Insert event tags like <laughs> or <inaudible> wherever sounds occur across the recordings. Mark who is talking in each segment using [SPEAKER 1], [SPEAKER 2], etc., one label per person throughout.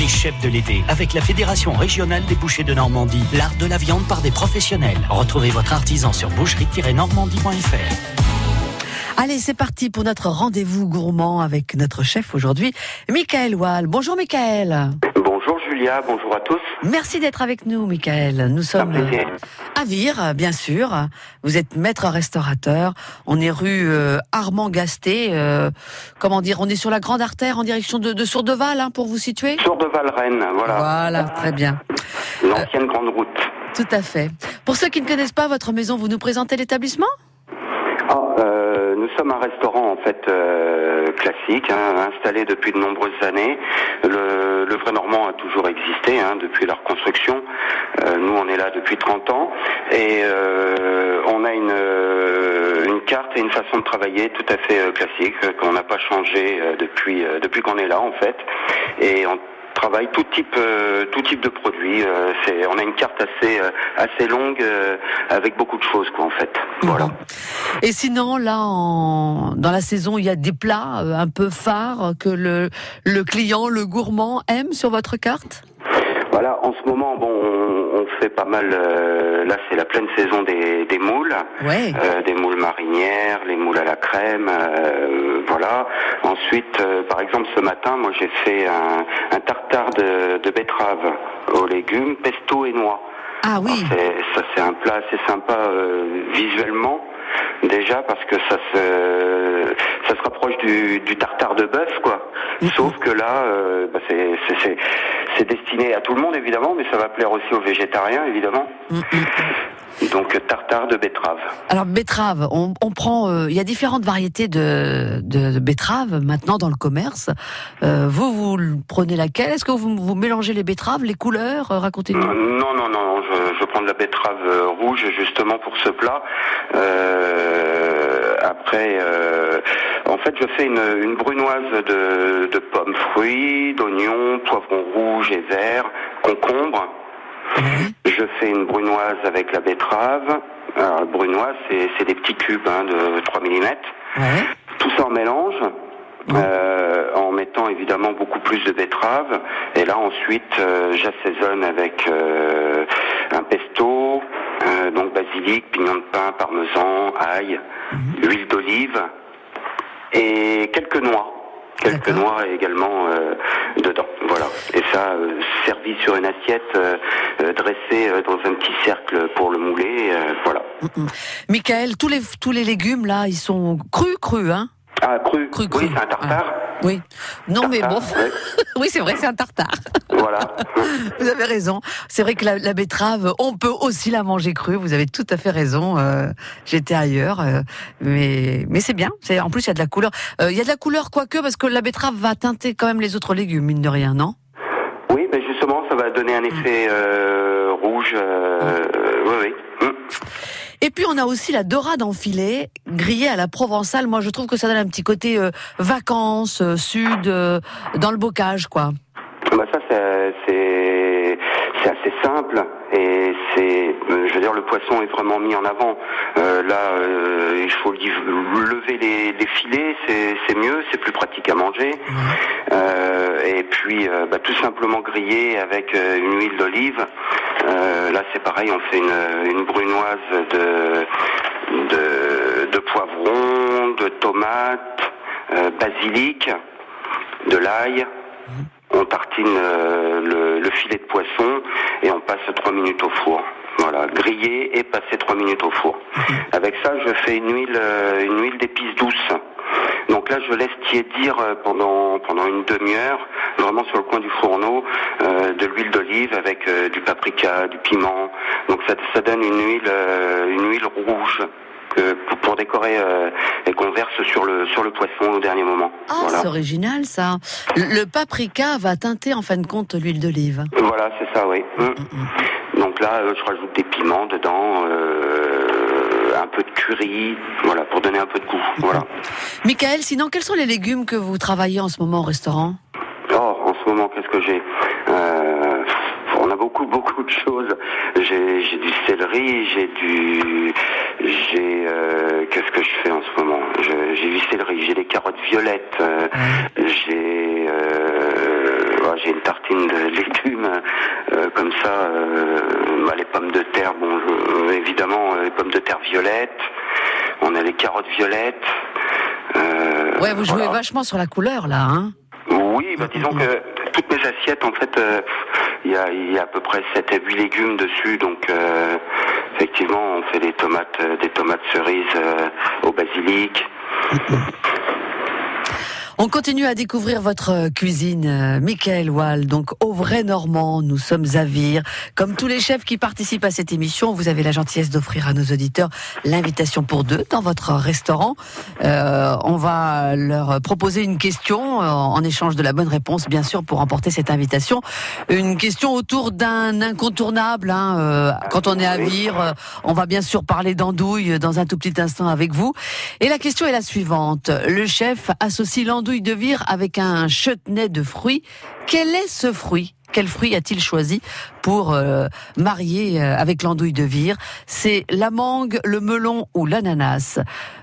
[SPEAKER 1] Les chefs de l'été, avec la Fédération régionale des bouchers de Normandie, l'art de la viande par des professionnels. Retrouvez votre artisan sur boucherie-normandie.fr.
[SPEAKER 2] Allez, c'est parti pour notre rendez-vous gourmand avec notre chef aujourd'hui, Michael Wall. Bonjour Michael.
[SPEAKER 3] Bonjour Julia, bonjour à tous.
[SPEAKER 2] Merci d'être avec nous Michael. Nous sommes euh, à Vire, bien sûr. Vous êtes maître restaurateur. On est rue euh, Armand Gasté. euh, comment dire On est sur la grande artère en direction de, de Sourdeval, hein, pour vous situer
[SPEAKER 3] Sur de Valrennes, voilà,
[SPEAKER 2] Voilà, très bien.
[SPEAKER 3] l'ancienne grande route.
[SPEAKER 2] Tout à fait. Pour ceux qui ne connaissent pas votre maison, vous nous présentez l'établissement?
[SPEAKER 3] Ah, euh, nous sommes un restaurant en fait euh, classique, hein, installé depuis de nombreuses années. Le, le vrai Normand a toujours existé hein, depuis la reconstruction. Euh, nous, on est là depuis 30 ans et euh, on a une, euh, une carte et une façon de travailler tout à fait classique qu'on n'a pas changé depuis depuis qu'on est là en fait. Et travaille tout type euh, tout type de produits. Euh, c'est on a une carte assez euh, assez longue avec beaucoup de choses quoi en fait. Voilà.
[SPEAKER 2] Et sinon, là, en, dans la saison, il y a des plats un peu phares que le, le client, le gourmand aime sur votre carte?
[SPEAKER 3] Voilà, en ce moment, bon, on, on fait pas mal. euh, là, c'est la pleine saison des, des moules,
[SPEAKER 2] Ouais.
[SPEAKER 3] euh, des moules marinières, les moules à la crème, euh, voilà. Ensuite, par exemple, ce matin, moi, j'ai fait un, un tartare de, de betterave aux légumes, pesto et noix.
[SPEAKER 2] Ah oui.
[SPEAKER 3] Alors, ça, c'est un plat assez sympa visuellement. Déjà parce que ça se ça se rapproche du, du tartare de bœuf quoi. Sauf que là euh, bah, c'est c'est- destiné à tout le monde évidemment, mais ça va plaire aussi aux végétariens évidemment.
[SPEAKER 2] Mm, mm.
[SPEAKER 3] Donc tartare de betterave.
[SPEAKER 2] Alors betterave, on, on prend, euh, il y a différentes variétés de, de, de betteraves maintenant dans le commerce. Euh, vous, vous prenez laquelle? Est-ce que vous, vous mélangez les betteraves, les couleurs? Euh, Racontez-nous.
[SPEAKER 3] Non, non, non, je, je prends de la betterave rouge justement pour ce plat. Euh, après, euh, fait, je fais une, une brunoise de, de pommes fruits, d'oignons, poivrons rouges et verts, concombre. Je fais une brunoise avec la betterave. Alors, la brunoise, c'est c'est des petits cubes hein, de 3 mm. Tout ça en mélange. euh, en mettant évidemment beaucoup plus de betterave et là ensuite euh, j'assaisonne avec euh, un pesto euh, donc basilic, pignon de pain, parmesan, ail, huile d'olive et quelques noix. Quelques noix également euh, dedans. Voilà. Et ça euh, servi sur une assiette euh, dressée euh, dans un petit cercle pour le mouler euh, voilà.
[SPEAKER 2] Mm, mm. Michael, tous les tous les légumes là, ils sont crus, crus, hein?
[SPEAKER 3] Ah cru,
[SPEAKER 2] Cru, cru.
[SPEAKER 3] oui c'est un tartare
[SPEAKER 2] Oui. Non mais bon,
[SPEAKER 3] ouais. <laughs>
[SPEAKER 2] oui c'est vrai, c'est un tartare.
[SPEAKER 3] voilà <laughs>
[SPEAKER 2] Vous avez raison. C'est vrai que la, la betterave, on peut aussi la manger crue. Vous avez tout à fait raison. Euh, J'étais ailleurs, euh, mais mais c'est bien. C'est en plus il y a de la couleur. Euh, Il y a de la couleur quoique parce que la betterave va teinter quand même les autres légumes mine de rien, non?
[SPEAKER 3] Oui, mais justement, ça va donner un effet euh, rouge. euh, oui, oui. Mm.
[SPEAKER 2] Et puis on a aussi la dorade en filet grillée à la provençale. Moi je trouve que ça donne un petit côté euh, vacances, euh, sud, euh, dans le bocage quoi.
[SPEAKER 3] Bah ça, c'est- c'est c'est assez simple et c'est, euh, je veux dire, le poisson est vraiment mis en avant. Euh, là, euh, il faut lever les, les filets, c'est mieux, c'est plus pratique à manger. Euh, et puis, bah, tout simplement griller avec une huile d'olive. Là, c'est pareil, on fait une, une brunoise de, de, de poivrons, de tomates, basilic, de l'ail. On tartine le, le filet de poisson et on passe trois minutes au four. Voilà, griller et passer trois minutes au four. Avec ça, je fais une huile, euh, une huile d'épices douce. Donc là, je laisse tiédir euh, pendant pendant une demi-heure, vraiment sur le coin du fourneau, euh, de l'huile d'olive avec euh, du paprika, du piment. Donc ça, ça donne une huile, euh, une huile rouge que, pour, pour décorer et qu'on verse sur le sur le poisson au dernier moment.
[SPEAKER 2] Ah,
[SPEAKER 3] voilà.
[SPEAKER 2] c'est original ça. Le, le paprika va teinter en fin de compte l'huile d'olive.
[SPEAKER 3] Voilà, c'est ça, oui. Mm. Donc là, euh, je rajoute des piments dedans, euh, un peu de curry, voilà, pour donner un peu de goût. Voilà.
[SPEAKER 2] Michael, sinon quels sont les légumes que vous travaillez en ce moment au restaurant?
[SPEAKER 3] Oh, en ce moment, qu'est-ce que j'ai? Euh, On a beaucoup, <laughs> beaucoup de choses. J'ai du céleri, j'ai du... J'ai... euh, qu'est-ce que je fais en ce moment? J'ai du céleri, j'ai des carottes violettes, euh, j'ai... euh, ouais, j'ai une tartine de <laughs> légumes comme ça. Bah, les pommes de terre, bon, évidemment les pommes de terre violettes. On a les carottes violettes.
[SPEAKER 2] ouais, vous jouez vachement sur la couleur là, hein
[SPEAKER 3] Oui, bah, disons que toutes mes assiettes, en fait, il y, a, à peu près 7 à 8 légumes dessus, donc effectivement, on fait des tomates, des tomates cerises au basilic.
[SPEAKER 2] On continue à découvrir votre euh, cuisine, euh, Michael Wall. Donc, au vrai normand, nous sommes à Vire. Comme tous les chefs qui participent à cette émission, vous avez la gentillesse d'offrir à nos auditeurs l'invitation pour deux dans votre restaurant. Euh, on va leur proposer une question en échange de la bonne réponse, bien sûr, pour remporter cette invitation. Une question autour d'un incontournable. Hein, quand on est à Vire, on va bien sûr parler d'andouille dans un tout petit instant avec vous. Et la question est la suivante. Le chef associe l'andouille de vire avec un chutney de fruits. Quel est ce fruit? Quel fruit a-t-il choisi pour euh, marier euh, avec l'andouille de vire? C'est la mangue, le melon ou l'ananas?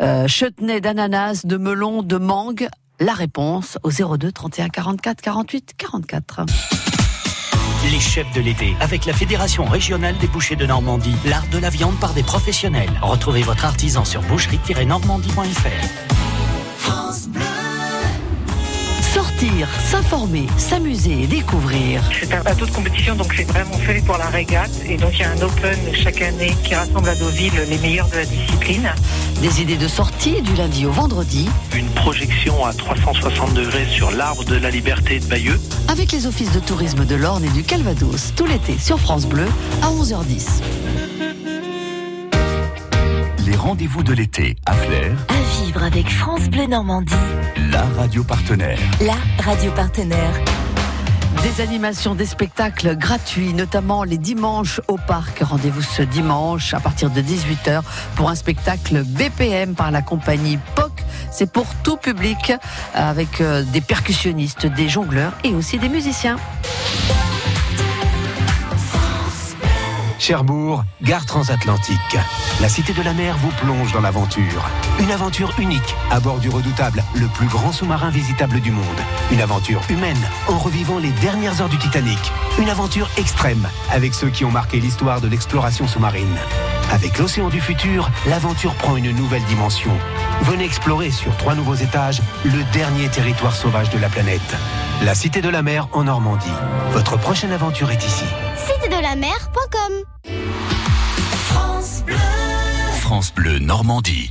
[SPEAKER 2] Euh, Chutney d'ananas, de melon, de mangue? La réponse au 02 31 44 48 44.
[SPEAKER 1] Les chefs de l'été, avec la Fédération régionale des bouchers de Normandie, l'art de la viande par des professionnels. Retrouvez votre artisan sur boucherie-normandie.fr.
[SPEAKER 2] Sortir, s'informer, s'amuser, découvrir.
[SPEAKER 4] C'est un bateau de compétition, donc c'est vraiment fait pour la régate. Et donc il y a un open chaque année qui rassemble à Deauville les meilleurs de la discipline.
[SPEAKER 2] Des idées de sortie du lundi au vendredi.
[SPEAKER 5] Une projection à 360 degrés sur l'arbre de la liberté de Bayeux.
[SPEAKER 2] Avec les offices de tourisme de l'Orne et du Calvados, tout l'été sur France Bleu à 11h10
[SPEAKER 6] les rendez-vous de l'été à Flair.
[SPEAKER 7] À vivre avec France Bleu Normandie.
[SPEAKER 6] La radio partenaire.
[SPEAKER 7] La radio partenaire.
[SPEAKER 2] Des animations, des spectacles gratuits, notamment les dimanches au parc. Rendez-vous ce dimanche à partir de 18h pour un spectacle BPM par la compagnie POC. C'est pour tout public avec euh, des percussionnistes, des jongleurs et aussi des musiciens.
[SPEAKER 6] Cherbourg, gare transatlantique. La Cité de la Mer vous plonge dans l'aventure. Une aventure unique à bord du redoutable, le plus grand sous-marin visitable du monde. Une aventure humaine en revivant les dernières heures du Titanic. Une aventure extrême avec ceux qui ont marqué l'histoire de l'exploration sous-marine. Avec l'océan du futur, l'aventure prend une nouvelle dimension. Venez explorer sur trois nouveaux étages le dernier territoire sauvage de la planète. La Cité de la Mer en Normandie. Votre prochaine aventure est ici.
[SPEAKER 8] Cité-de-la-mer.com
[SPEAKER 6] France Bleu Normandie.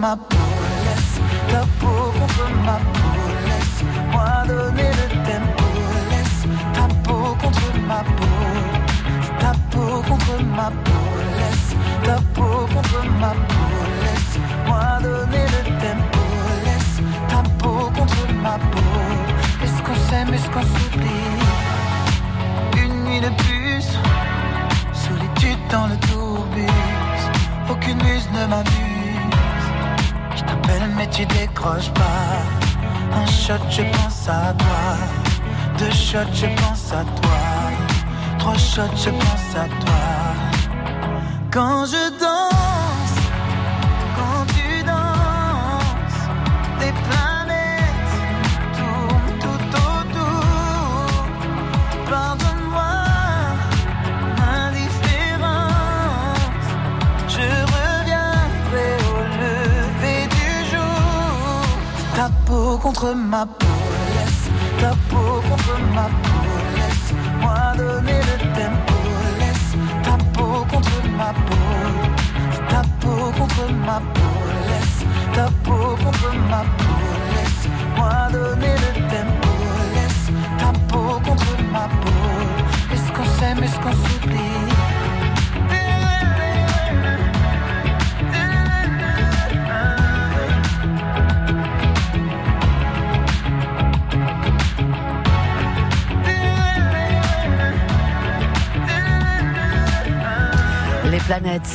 [SPEAKER 9] contre pas. Un shot, je pense à toi. Deux shots, je pense à toi. Trois shots, je pense à toi. Quand je danse, ma peau Laisse ta peau contre ma peau. Laisse-moi donner le tempo. Laisse ta peau contre ma peau. Ta peau contre ma peau. Laisse ta peau contre ma peau. Laisse-moi donner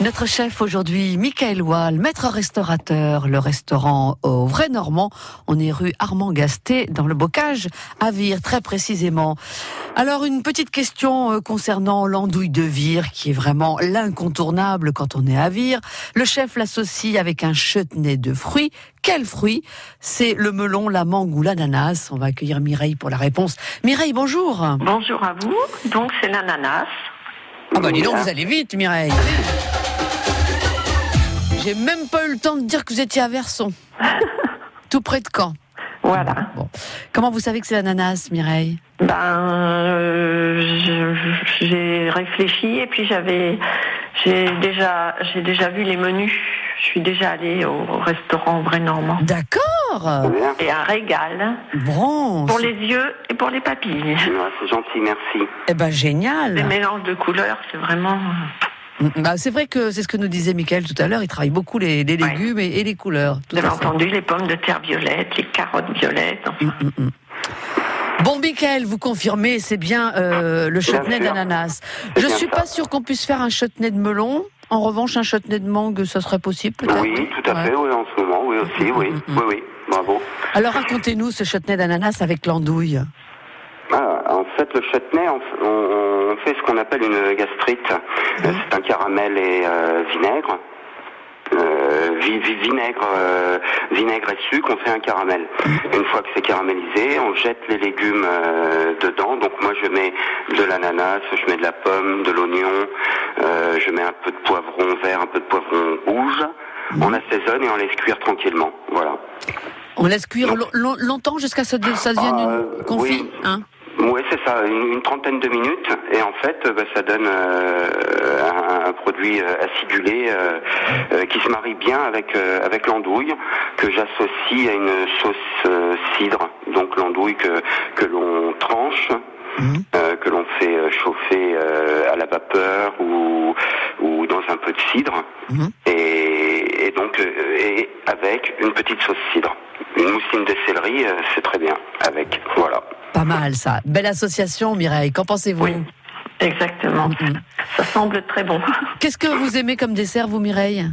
[SPEAKER 2] Notre chef aujourd'hui, Michael Wall, maître restaurateur, le restaurant au Vrai Normand. On est rue Armand Gasté, dans le Bocage, à Vire, très précisément. Alors, une petite question euh, concernant l'andouille de Vire, qui est vraiment l'incontournable quand on est à Vire. Le chef l'associe avec un chutney de fruits. Quel fruit? C'est le melon, la mangue ou l'ananas? On va accueillir Mireille pour la réponse. Mireille, bonjour.
[SPEAKER 10] Bonjour à vous. Donc, c'est l'ananas.
[SPEAKER 2] Ah bah dis donc, vous allez vite, Mireille. J'ai même pas eu le temps de dire que vous étiez à Verson. <laughs> Tout près de Caen.
[SPEAKER 10] Voilà.
[SPEAKER 2] Bon. Comment vous savez que c'est l'ananas, Mireille?
[SPEAKER 10] Ben, euh, j'ai réfléchi et puis j'avais, j'ai déjà, j'ai déjà vu les menus. Je suis déjà allée au restaurant Vrai Normand.
[SPEAKER 2] D'accord.
[SPEAKER 10] Et un régal
[SPEAKER 2] Bon.
[SPEAKER 10] pour les yeux et pour les papilles.
[SPEAKER 3] Ouais, c'est gentil, merci.
[SPEAKER 2] Eh ben
[SPEAKER 10] Les
[SPEAKER 2] génial.
[SPEAKER 10] mélanges de couleurs, c'est vraiment.
[SPEAKER 2] Bah, c'est vrai que c'est ce que nous disait Michael tout à l'heure. Il travaille beaucoup les, les légumes et, et les couleurs. Tout
[SPEAKER 10] Vous avez entendu les pommes de terre violettes, les carottes violettes. enfin.
[SPEAKER 2] Bon, Michael, vous confirmez, c'est bien euh, le chutney
[SPEAKER 3] sûr.
[SPEAKER 2] d'ananas. Je
[SPEAKER 3] bien
[SPEAKER 2] suis
[SPEAKER 3] ça.
[SPEAKER 2] pas sûre qu'on puisse faire un chutney de melon. En revanche, un chutney de mangue, ça serait possible peut-être
[SPEAKER 3] Oui, tout à
[SPEAKER 2] Ouais.
[SPEAKER 3] fait, oui, en ce moment, oui aussi, oui, oui, oui, bravo.
[SPEAKER 2] Alors racontez-nous ce chutney d'ananas avec l'andouille.
[SPEAKER 3] Fait, le chutney, on, fait ce qu'on appelle une gastrite. Euh, C'est un caramel et euh, vinaigre. Euh, vi- vi- vinaigre, euh, vinaigre et sucre, on fait un caramel. Une fois que c'est caramélisé, on jette les légumes euh, dedans. Donc moi, je mets de l'ananas, je mets de la pomme, de l'oignon, je mets un peu de poivron vert, un peu de poivron rouge. On assaisonne et on laisse cuire tranquillement. Voilà.
[SPEAKER 2] On laisse cuire lo- lo- longtemps jusqu'à ce que ça devienne
[SPEAKER 3] Ah,
[SPEAKER 2] une confit
[SPEAKER 3] oui.
[SPEAKER 2] hein?
[SPEAKER 3] Oui, c'est ça, une, une trentaine de minutes, et en fait, euh, bah, ça donne euh, un, un produit euh, acidulé qui se marie bien avec euh, avec l'andouille que j'associe à une sauce cidre. Donc l'andouille que que l'on tranche. euh, que l'on fait chauffer euh, à la vapeur ou, ou dans un peu de cidre et, et donc euh, et avec une petite sauce cidre une mousseline de céleri euh, c'est très bien avec voilà
[SPEAKER 2] Pas mal ça. Belle association, Mireille. Qu'en pensez-vous
[SPEAKER 10] Oui, exactement. Ça semble très bon. <laughs>
[SPEAKER 2] Qu'est-ce que vous aimez comme dessert, vous, Mireille?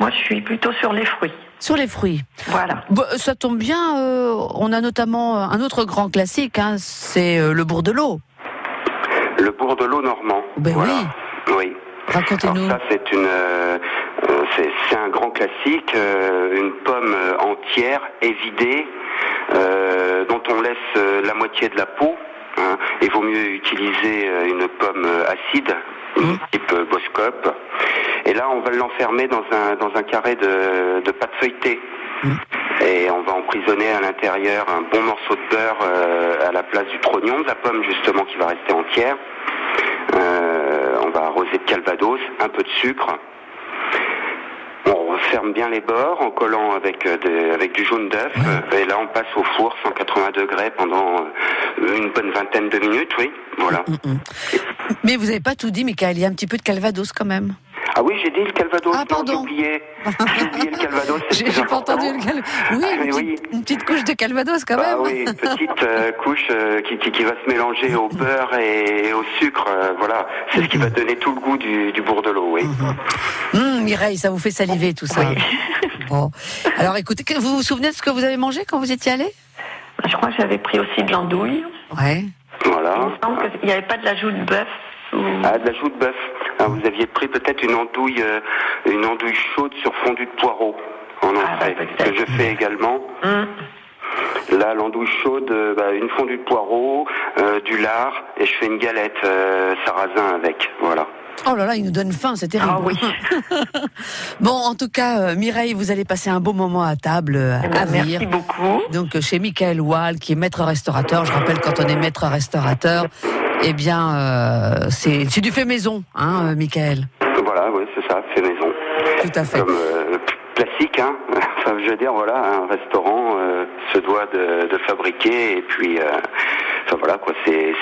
[SPEAKER 10] Moi, je suis plutôt sur les fruits.
[SPEAKER 2] Sur les fruits.
[SPEAKER 10] Voilà.
[SPEAKER 2] Bon, ça tombe bien. euh, on a notamment euh, un autre grand classique, hein, c'est euh, le bourdelot.
[SPEAKER 3] Le bourdelot normand.
[SPEAKER 2] Ben
[SPEAKER 3] voilà. Oui.
[SPEAKER 2] Racontez-nous.
[SPEAKER 3] Ça, c'est une, euh, euh, c'est un grand classique, euh, une pomme euh, entière, évidée, euh, dont on laisse la moitié de la peau. hein. Il vaut mieux utiliser une pomme acide, type euh, Boscop. Et là, on va l'enfermer dans un dans un carré de, de pâte feuilletée. Et on va emprisonner à l'intérieur un bon morceau de beurre euh, à la place du trognon de la pomme justement qui va rester entière. Euh, on va arroser de calvados, un peu de sucre. On referme bien les bords en collant avec, euh, des- avec du jaune d'œuf. Et là, on passe au four 180 degrés pendant euh, une bonne vingtaine de minutes, oui. Voilà.
[SPEAKER 2] Mais vous n'avez pas tout dit, Michael. Il y a un petit peu de calvados quand même.
[SPEAKER 3] Ah oui, j'ai dit le calvados.
[SPEAKER 2] Ah, pardon. <laughs>
[SPEAKER 3] J'ai oublié. Le calvados.
[SPEAKER 2] J'ai pas entendu le calvados. Oui,
[SPEAKER 3] Ah,
[SPEAKER 2] une, petite, une petite couche de calvados quand
[SPEAKER 3] Ah
[SPEAKER 2] même.
[SPEAKER 3] oui, une petite euh, <laughs> couche euh, qui, qui, qui va se mélanger au beurre et, au sucre. euh, voilà, c'est ce qui va donner tout le goût du, du bourdelot, oui.
[SPEAKER 2] Hum, Mireille, ça vous fait saliver tout ça. Bon. Alors écoutez, vous vous souvenez de ce que vous avez mangé quand vous étiez allé
[SPEAKER 10] Je crois que j'avais pris aussi de l'andouille.
[SPEAKER 2] Ouais.
[SPEAKER 3] Voilà.
[SPEAKER 10] Il me semble qu'il n'y avait pas de l'ajout de bœuf. ou-
[SPEAKER 3] Ah, de la joue de bœuf. Ah, vous aviez pris peut-être une andouille, euh, une andouille chaude sur fondu de poireau en entrée, que je fais également.
[SPEAKER 10] Hum.
[SPEAKER 3] Là, l'andouille chaude, euh, bah, une fondue de poireau, euh, du lard, et je fais une galette euh, sarrasin avec. Voilà.
[SPEAKER 2] Oh là là, il nous donne faim, c'est terrible.
[SPEAKER 10] Ah oui. <laughs>
[SPEAKER 2] bon, en tout cas, euh, Mireille, vous allez passer un beau moment à table euh,
[SPEAKER 10] Eh ben,
[SPEAKER 2] à Vire.
[SPEAKER 10] merci beaucoup.
[SPEAKER 2] Donc euh, chez Michael Wall, qui est maître restaurateur. Je rappelle, quand on est maître restaurateur, eh bien, euh, c'est c'est du fait maison, hein, Michael.
[SPEAKER 3] Voilà, oui, c'est ça, fait maison.
[SPEAKER 2] Tout à fait.
[SPEAKER 3] Comme euh, classique, hein. <laughs> Enfin, je veux dire, voilà, un restaurant euh, se doit de, de fabriquer et puis, euh, enfin voilà quoi, c'est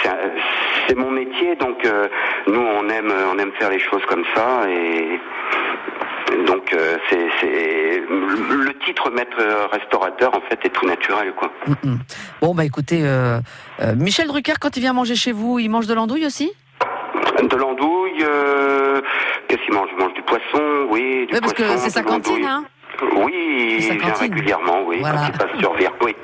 [SPEAKER 3] c'est mon métier, donc euh, nous on aime on aime faire les choses comme ça et donc euh, c'est le titre maître restaurateur en fait est tout naturel quoi.
[SPEAKER 2] Mm, mm. Bon, bah écoutez, euh, euh, Michel Drucker, quand il vient manger chez vous, il mange de l'andouille aussi?
[SPEAKER 3] De l'andouille, euh, qu'est-ce qu'il mange? Il mange du poisson, oui, du
[SPEAKER 2] Oui, parce que c'est sa cantine, hein
[SPEAKER 3] Oui, il vient régulièrement, oui,
[SPEAKER 2] Voilà.
[SPEAKER 3] quand il passe sur Vire, oui.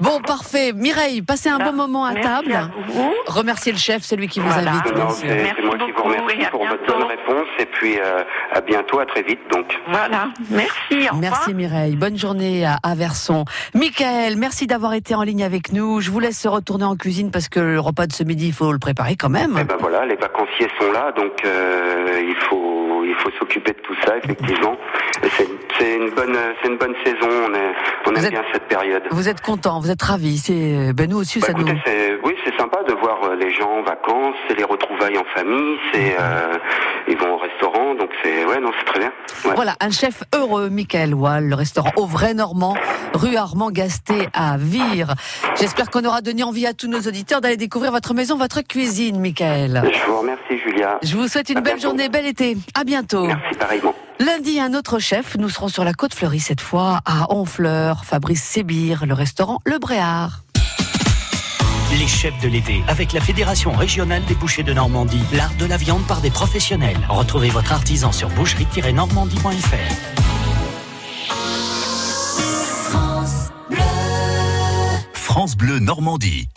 [SPEAKER 2] Bon, parfait. Mireille, passez un bon moment à
[SPEAKER 10] Merci
[SPEAKER 2] table.
[SPEAKER 10] à vous.
[SPEAKER 2] Remerciez le chef, c'est lui qui vous
[SPEAKER 10] Voilà.
[SPEAKER 2] invite.
[SPEAKER 3] Non, c'est
[SPEAKER 10] Merci
[SPEAKER 3] moi qui vous remercie pour votre bonne réponse et puis euh, à bientôt, à très vite donc.
[SPEAKER 10] Voilà. Merci. Au
[SPEAKER 2] Merci. Mireille, bonne journée à Averson. Michael, merci d'avoir été en ligne avec nous. Je vous laisse retourner en cuisine parce que le repas de ce midi, il faut le préparer quand même.
[SPEAKER 3] Et ben voilà, les vacanciers sont là donc euh, il faut il faut s'occuper de tout ça effectivement. C'est une bonne c'est une bonne saison, on, est, on
[SPEAKER 2] Vous
[SPEAKER 3] aime
[SPEAKER 2] êtes-
[SPEAKER 3] bien cette période.
[SPEAKER 2] Vous êtes content, vous êtes ravis. C'est ben nous aussi,
[SPEAKER 3] Bah,
[SPEAKER 2] ça nous.
[SPEAKER 3] écoutez, c'est- oui, c'est sympa de voir euh, les gens en vacances, c'est les retrouvailles en famille, c'est euh, ils vont au restaurant, donc c'est ouais non c'est très bien. Ouais.
[SPEAKER 2] Voilà, un chef heureux, Michael Wall, le restaurant Au Vrai Normand, rue Armand Gasté à Vire. J'espère qu'on aura donné envie à tous nos auditeurs d'aller découvrir votre maison, votre cuisine, Michael.
[SPEAKER 3] Je vous remercie Julia.
[SPEAKER 2] Je vous souhaite une
[SPEAKER 3] À
[SPEAKER 2] belle
[SPEAKER 3] bientôt.
[SPEAKER 2] journée, bel été. À bientôt.
[SPEAKER 3] Merci pareillement.
[SPEAKER 2] Lundi, un autre chef. Nous serons sur la côte fleurie cette fois, à Honfleur, Fabrice Sébir, le restaurant Le Bréard.
[SPEAKER 1] Les chefs de l'été, avec la Fédération régionale des bouchers de Normandie, l'art de la viande par des professionnels. Retrouvez votre artisan sur boucherie-normandie.fr.
[SPEAKER 11] France Bleu Normandie.